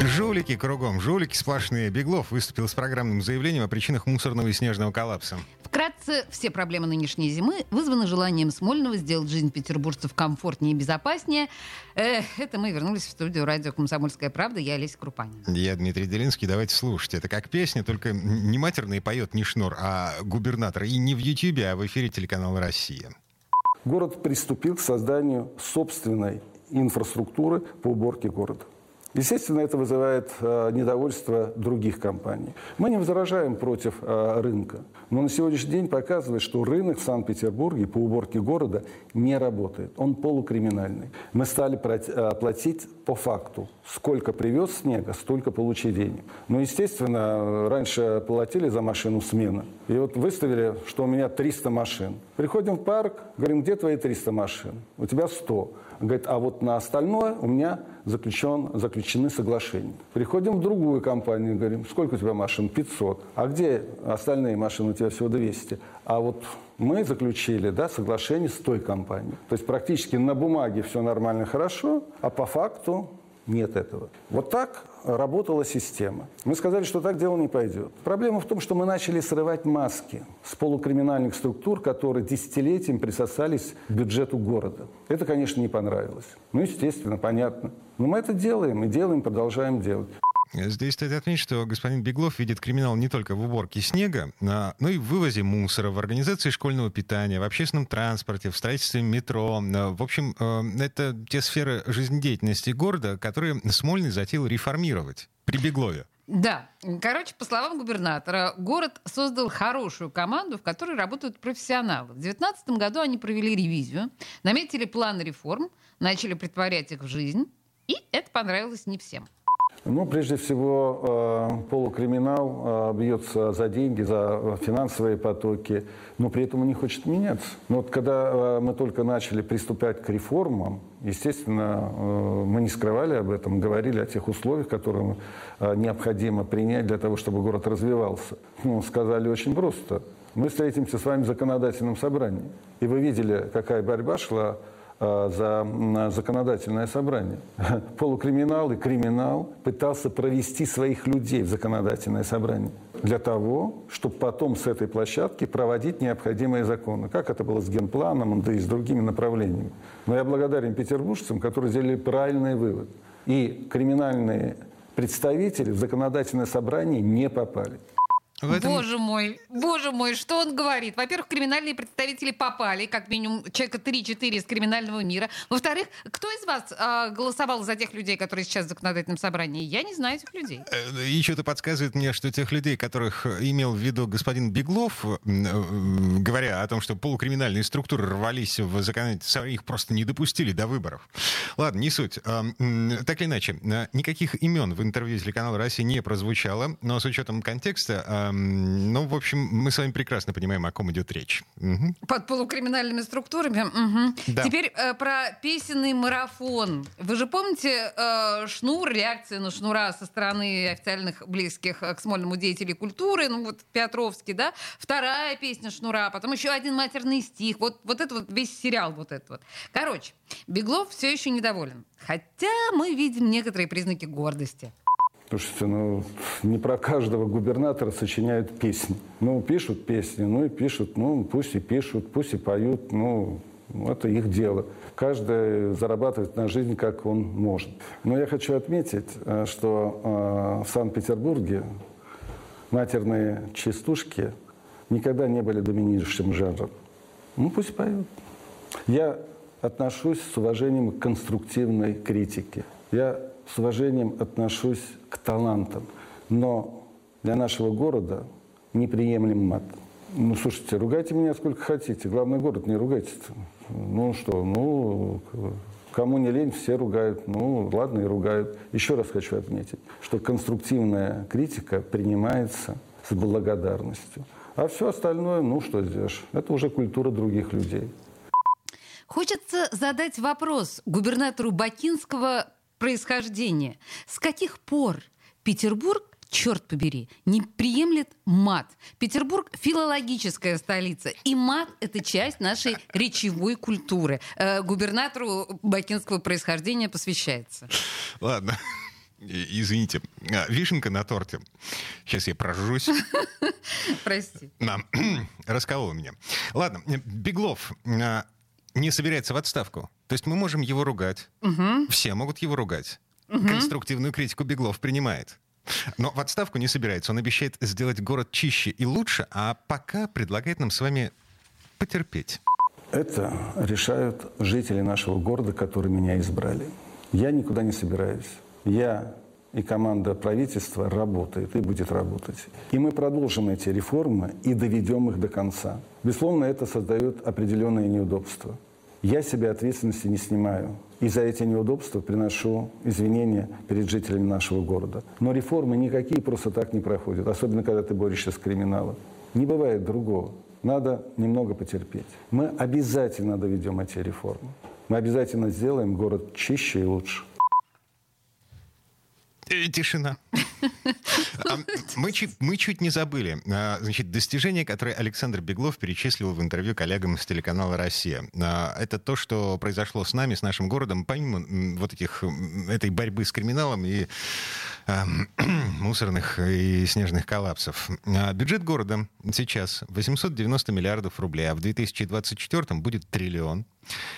Жулики кругом, жулики сплошные. Беглов выступил с программным заявлением о причинах мусорного и снежного коллапса. Вкратце, все проблемы нынешней зимы вызваны желанием Смольного сделать жизнь петербуржцев комфортнее и безопаснее. Э, это мы вернулись в студию радио «Комсомольская правда». Я Олеся Крупанин. Я Дмитрий Делинский. Давайте слушать. Это как песня, только не матерный поет не Шнур, а губернатор. И не в Ютьюбе, а в эфире телеканала «Россия». Город приступил к созданию собственной инфраструктуры по уборке города. Естественно, это вызывает э, недовольство других компаний. Мы не возражаем против э, рынка, но на сегодняшний день показывает, что рынок в Санкт-Петербурге по уборке города не работает. Он полукриминальный. Мы стали э, платить по факту. Сколько привез снега, столько получи денег. Но, естественно, раньше платили за машину смена. И вот выставили, что у меня 300 машин. Приходим в парк, говорим, где твои 300 машин? У тебя 100. Говорит, а вот на остальное у меня заключен, заключены соглашения. Приходим в другую компанию, говорим, сколько у тебя машин? 500. А где остальные машины? У тебя всего 200. А вот мы заключили да, соглашение с той компанией. То есть практически на бумаге все нормально, хорошо, а по факту нет этого. Вот так работала система. Мы сказали, что так дело не пойдет. Проблема в том, что мы начали срывать маски с полукриминальных структур, которые десятилетием присосались к бюджету города. Это, конечно, не понравилось. Ну, естественно, понятно. Но мы это делаем и делаем, продолжаем делать. Здесь стоит отметить, что господин Беглов видит криминал не только в уборке снега, а, но и в вывозе мусора, в организации школьного питания, в общественном транспорте, в строительстве метро. А, в общем, а, это те сферы жизнедеятельности города, которые Смольный затеял реформировать при Беглове. Да. Короче, по словам губернатора, город создал хорошую команду, в которой работают профессионалы. В 2019 году они провели ревизию, наметили план реформ, начали притворять их в жизнь, и это понравилось не всем. Ну, прежде всего, э, полукриминал э, бьется за деньги, за финансовые потоки, но при этом он не хочет меняться. Но вот когда э, мы только начали приступать к реформам, естественно, мы не скрывали об этом, говорили о тех условиях, которые необходимо принять для того, чтобы город развивался. Ну, сказали очень просто. Мы встретимся с вами в законодательном собрании. И вы видели, какая борьба шла за законодательное собрание. Полукриминал и криминал пытался провести своих людей в законодательное собрание для того, чтобы потом с этой площадки проводить необходимые законы. Как это было с генпланом, да и с другими направлениями. Но я благодарен петербуржцам, которые сделали правильный вывод. И криминальные представители в законодательное собрание не попали. Этом... Боже мой, боже мой, что он говорит? Во-первых, криминальные представители попали, как минимум человека 3-4 из криминального мира. Во-вторых, кто из вас э, голосовал за тех людей, которые сейчас в законодательном собрании? Я не знаю этих людей. Э, Еще это подсказывает мне, что тех людей, которых имел в виду господин Беглов, э, говоря о том, что полукриминальные структуры рвались в законодательство, их просто не допустили до выборов. Ладно, не суть. Так или иначе, никаких имен в интервью телеканала «Россия» не прозвучало, но с учетом контекста ну, в общем, мы с вами прекрасно понимаем, о ком идет речь. Угу. Под полукриминальными структурами. Угу. Да. Теперь э, про песенный марафон. Вы же помните э, Шнур, реакция на Шнура со стороны официальных близких к Смольному деятелей культуры, ну вот Петровский, да? Вторая песня Шнура, потом еще один матерный стих. Вот, вот это вот весь сериал вот этот вот. Короче, Беглов все еще недоволен. Хотя мы видим некоторые признаки гордости. Слушайте, ну, не про каждого губернатора сочиняют песни. Ну, пишут песни, ну и пишут, ну, пусть и пишут, пусть и поют, ну, это их дело. Каждый зарабатывает на жизнь, как он может. Но я хочу отметить, э, что э, в Санкт-Петербурге матерные частушки никогда не были доминирующим жанром. Ну, пусть поют. Я отношусь с уважением к конструктивной критике. Я с уважением отношусь к талантам. Но для нашего города неприемлем мат. Ну, слушайте, ругайте меня сколько хотите. Главный город, не ругайтесь. Ну что, ну, кому не лень, все ругают. Ну, ладно, и ругают. Еще раз хочу отметить, что конструктивная критика принимается с благодарностью. А все остальное, ну, что сделаешь, это уже культура других людей. Хочется задать вопрос губернатору Бакинского происхождения. С каких пор Петербург черт побери, не приемлет мат. Петербург — филологическая столица, и мат — это часть нашей речевой культуры. Э, губернатору бакинского происхождения посвящается. Ладно. Извините, а, вишенка на торте. Сейчас я прожжусь. Прости. Расколол меня. Ладно, Беглов а, не собирается в отставку. То есть мы можем его ругать. Угу. Все могут его ругать. Угу. Конструктивную критику Беглов принимает. Но в отставку не собирается. Он обещает сделать город чище и лучше, а пока предлагает нам с вами потерпеть. Это решают жители нашего города, которые меня избрали. Я никуда не собираюсь. Я и команда правительства работает и будет работать. И мы продолжим эти реформы и доведем их до конца. Безусловно, это создает определенные неудобства. Я себе ответственности не снимаю. И за эти неудобства приношу извинения перед жителями нашего города. Но реформы никакие просто так не проходят, особенно когда ты борешься с криминалом. Не бывает другого. Надо немного потерпеть. Мы обязательно доведем эти реформы. Мы обязательно сделаем город чище и лучше. Э, тишина. Мы, чуть, мы чуть не забыли. А, значит, достижение, которое Александр Беглов перечислил в интервью коллегам с телеканала «Россия». А, это то, что произошло с нами, с нашим городом, помимо вот этих, этой борьбы с криминалом и мусорных и снежных коллапсов. Бюджет города сейчас 890 миллиардов рублей, а в 2024 будет триллион.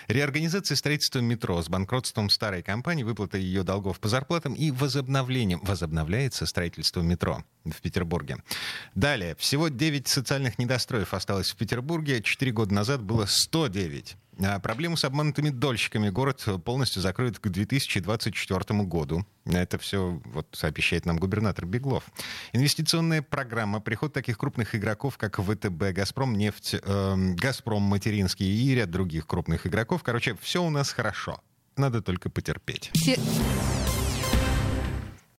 Реорганизация строительства метро с банкротством старой компании, выплата ее долгов по зарплатам и возобновлением. Возобновляется строительство метро в Петербурге. Далее. Всего 9 социальных недостроев осталось в Петербурге. Четыре года назад было 109. А проблему с обманутыми дольщиками город полностью закроет к 2024 году. Это все вот, обещает нам губернатор Беглов. Инвестиционная программа, приход таких крупных игроков, как ВТБ, Газпром, нефть, э, Газпром, Материнский и ряд других крупных игроков. Короче, все у нас хорошо. Надо только потерпеть.